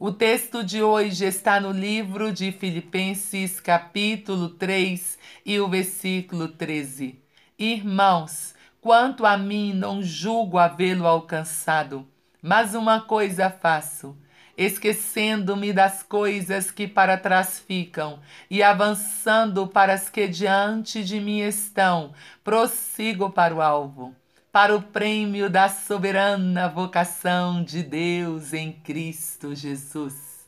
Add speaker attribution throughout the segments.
Speaker 1: O texto de hoje está no livro de Filipenses, capítulo 3 e o versículo 13. Irmãos, quanto a mim, não julgo havê-lo alcançado, mas uma coisa faço esquecendo-me das coisas que para trás ficam e avançando para as que diante de mim estão, prossigo para o alvo para o prêmio da soberana vocação de Deus em Cristo Jesus.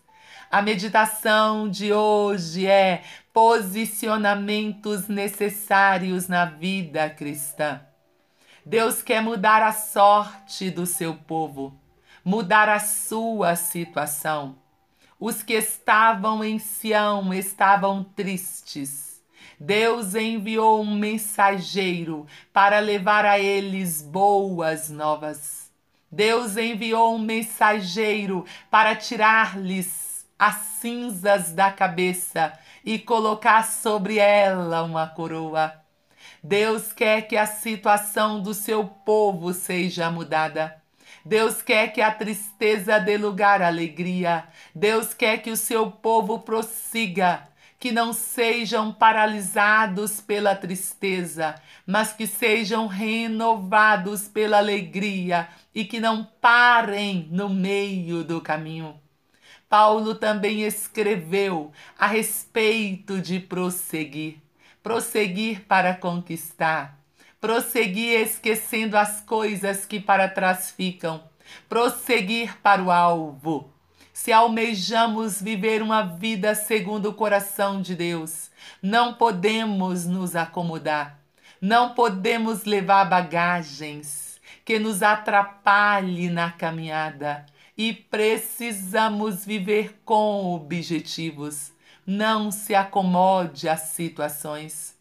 Speaker 1: A meditação de hoje é posicionamentos necessários na vida cristã. Deus quer mudar a sorte do seu povo, mudar a sua situação. Os que estavam em Sião estavam tristes Deus enviou um mensageiro para levar a eles boas novas. Deus enviou um mensageiro para tirar-lhes as cinzas da cabeça e colocar sobre ela uma coroa. Deus quer que a situação do seu povo seja mudada. Deus quer que a tristeza dê lugar à alegria. Deus quer que o seu povo prossiga que não sejam paralisados pela tristeza, mas que sejam renovados pela alegria e que não parem no meio do caminho. Paulo também escreveu a respeito de prosseguir, prosseguir para conquistar, prosseguir esquecendo as coisas que para trás ficam, prosseguir para o alvo se almejamos viver uma vida segundo o coração de Deus, não podemos nos acomodar, não podemos levar bagagens que nos atrapalhe na caminhada e precisamos viver com objetivos. Não se acomode às situações.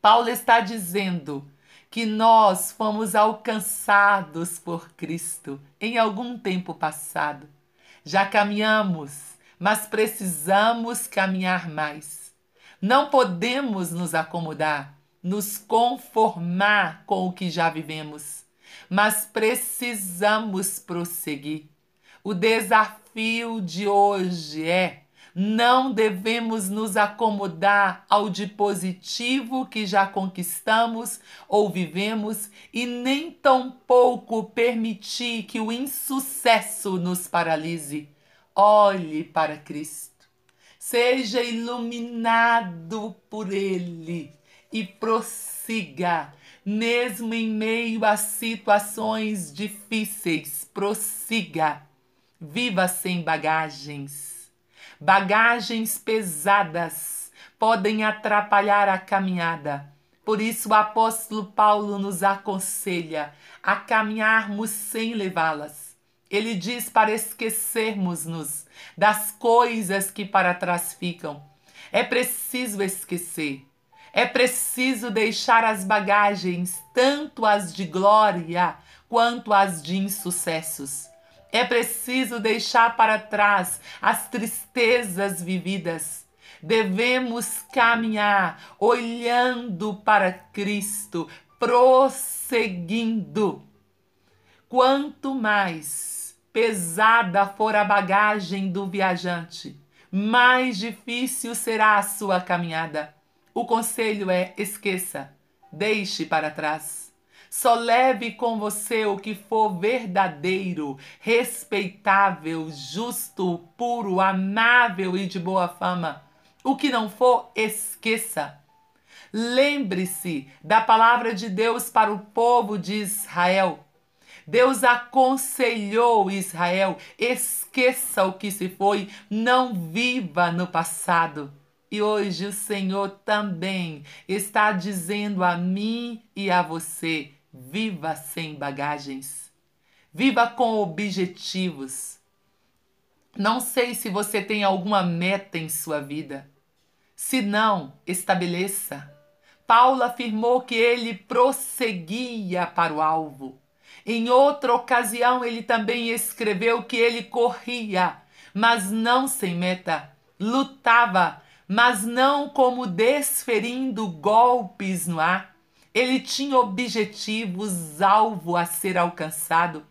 Speaker 1: Paulo está dizendo que nós fomos alcançados por Cristo em algum tempo passado já caminhamos, mas precisamos caminhar mais. Não podemos nos acomodar, nos conformar com o que já vivemos, mas precisamos prosseguir. O desafio de hoje é não devemos nos acomodar ao de positivo que já conquistamos ou vivemos e nem tampouco permitir que o insucesso nos paralise. Olhe para Cristo. Seja iluminado por Ele e prossiga, mesmo em meio a situações difíceis. Prossiga. Viva sem bagagens Bagagens pesadas podem atrapalhar a caminhada. Por isso, o apóstolo Paulo nos aconselha a caminharmos sem levá-las. Ele diz para esquecermos-nos das coisas que para trás ficam. É preciso esquecer. É preciso deixar as bagagens, tanto as de glória quanto as de insucessos. É preciso deixar para trás as tristezas vividas. Devemos caminhar olhando para Cristo, prosseguindo. Quanto mais pesada for a bagagem do viajante, mais difícil será a sua caminhada. O conselho é: esqueça, deixe para trás. Só leve com você o que for verdadeiro, respeitável, justo, puro, amável e de boa fama. O que não for, esqueça. Lembre-se da palavra de Deus para o povo de Israel. Deus aconselhou Israel: esqueça o que se foi, não viva no passado. E hoje o Senhor também está dizendo a mim e a você: Viva sem bagagens. Viva com objetivos. Não sei se você tem alguma meta em sua vida. Se não, estabeleça. Paulo afirmou que ele prosseguia para o alvo. Em outra ocasião, ele também escreveu que ele corria, mas não sem meta, lutava, mas não como desferindo golpes no ar. Ele tinha objetivos, alvo a ser alcançado.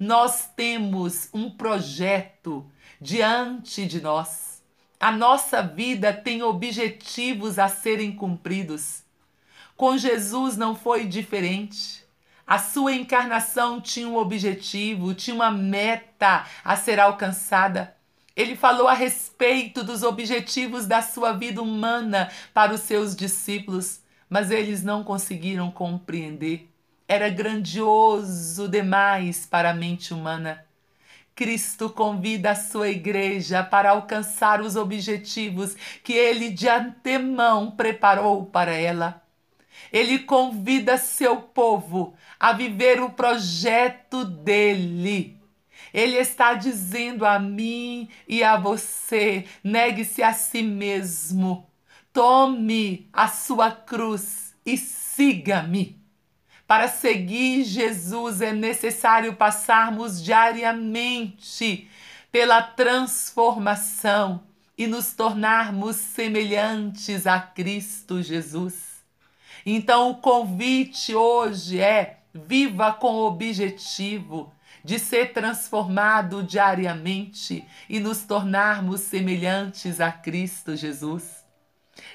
Speaker 1: Nós temos um projeto diante de nós. A nossa vida tem objetivos a serem cumpridos. Com Jesus não foi diferente. A sua encarnação tinha um objetivo, tinha uma meta a ser alcançada. Ele falou a respeito dos objetivos da sua vida humana para os seus discípulos, mas eles não conseguiram compreender. Era grandioso demais para a mente humana. Cristo convida a sua igreja para alcançar os objetivos que ele de antemão preparou para ela. Ele convida seu povo a viver o projeto dele. Ele está dizendo a mim e a você: negue-se a si mesmo, tome a sua cruz e siga-me. Para seguir Jesus é necessário passarmos diariamente pela transformação e nos tornarmos semelhantes a Cristo Jesus. Então, o convite hoje é: viva com o objetivo de ser transformado diariamente e nos tornarmos semelhantes a Cristo Jesus.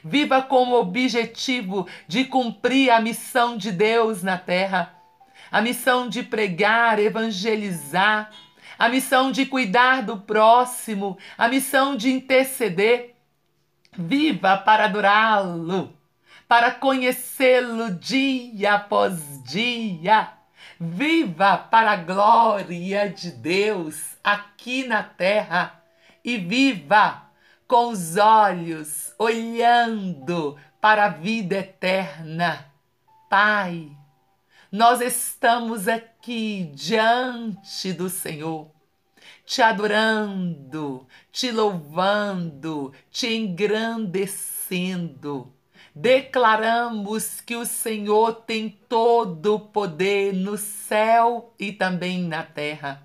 Speaker 1: Viva com o objetivo de cumprir a missão de Deus na terra, a missão de pregar, evangelizar, a missão de cuidar do próximo, a missão de interceder. Viva para adorá-lo para conhecê-lo dia após dia. Viva para a glória de Deus aqui na terra e viva com os olhos olhando para a vida eterna. Pai, nós estamos aqui diante do Senhor, te adorando, te louvando, te engrandecendo declaramos que o Senhor tem todo o poder no céu e também na terra.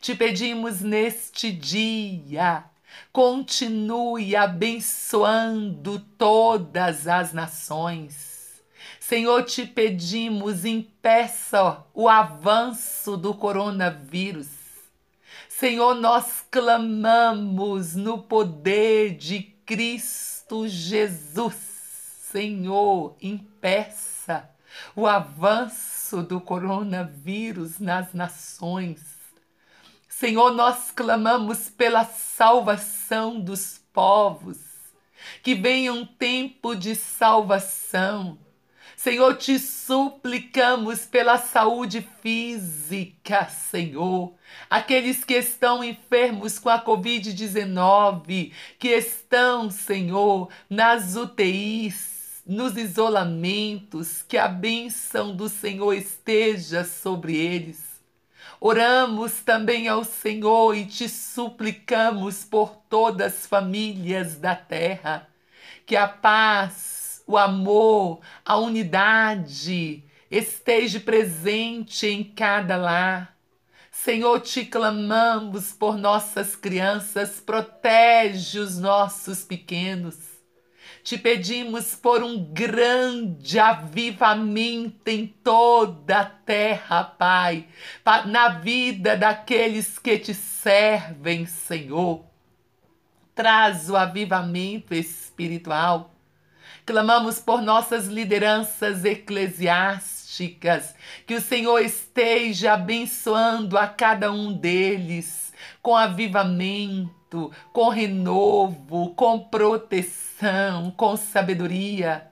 Speaker 1: Te pedimos neste dia, continue abençoando todas as nações. Senhor, te pedimos, impeça o avanço do coronavírus. Senhor, nós clamamos no poder de Cristo Jesus Senhor, impeça o avanço do coronavírus nas nações. Senhor, nós clamamos pela salvação dos povos, que venha um tempo de salvação. Senhor, te suplicamos pela saúde física, Senhor. Aqueles que estão enfermos com a Covid-19, que estão, Senhor, nas UTIs, nos isolamentos, que a bênção do Senhor esteja sobre eles. Oramos também ao Senhor e te suplicamos por todas as famílias da terra, que a paz, o amor, a unidade esteja presente em cada lar. Senhor, te clamamos por nossas crianças, protege os nossos pequenos te pedimos por um grande avivamento em toda a terra, Pai, na vida daqueles que te servem, Senhor. Traz o avivamento espiritual. Clamamos por nossas lideranças eclesiásticas, que o Senhor esteja abençoando a cada um deles com avivamento com renovo, com proteção, com sabedoria.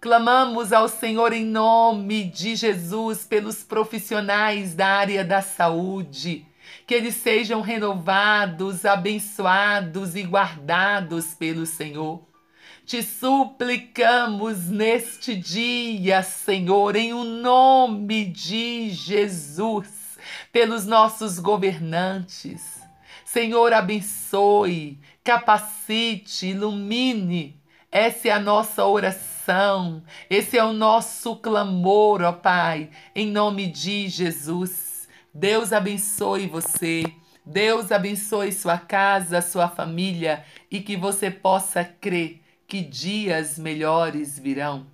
Speaker 1: Clamamos ao Senhor em nome de Jesus pelos profissionais da área da saúde, que eles sejam renovados, abençoados e guardados pelo Senhor. Te suplicamos neste dia, Senhor, em o nome de Jesus, pelos nossos governantes Senhor, abençoe, capacite, ilumine. Essa é a nossa oração, esse é o nosso clamor, ó Pai, em nome de Jesus. Deus abençoe você. Deus abençoe sua casa, sua família e que você possa crer que dias melhores virão.